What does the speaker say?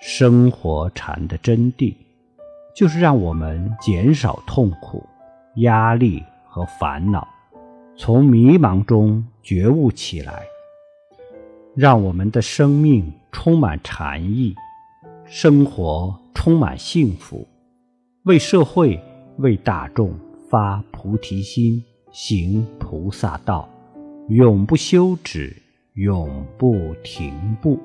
生活禅的真谛就是让我们减少痛苦压力和烦恼从迷茫中觉悟起来让我们的生命充满禅意生活充满幸福为社会为大众发菩提心行菩萨道永不休止永不停步。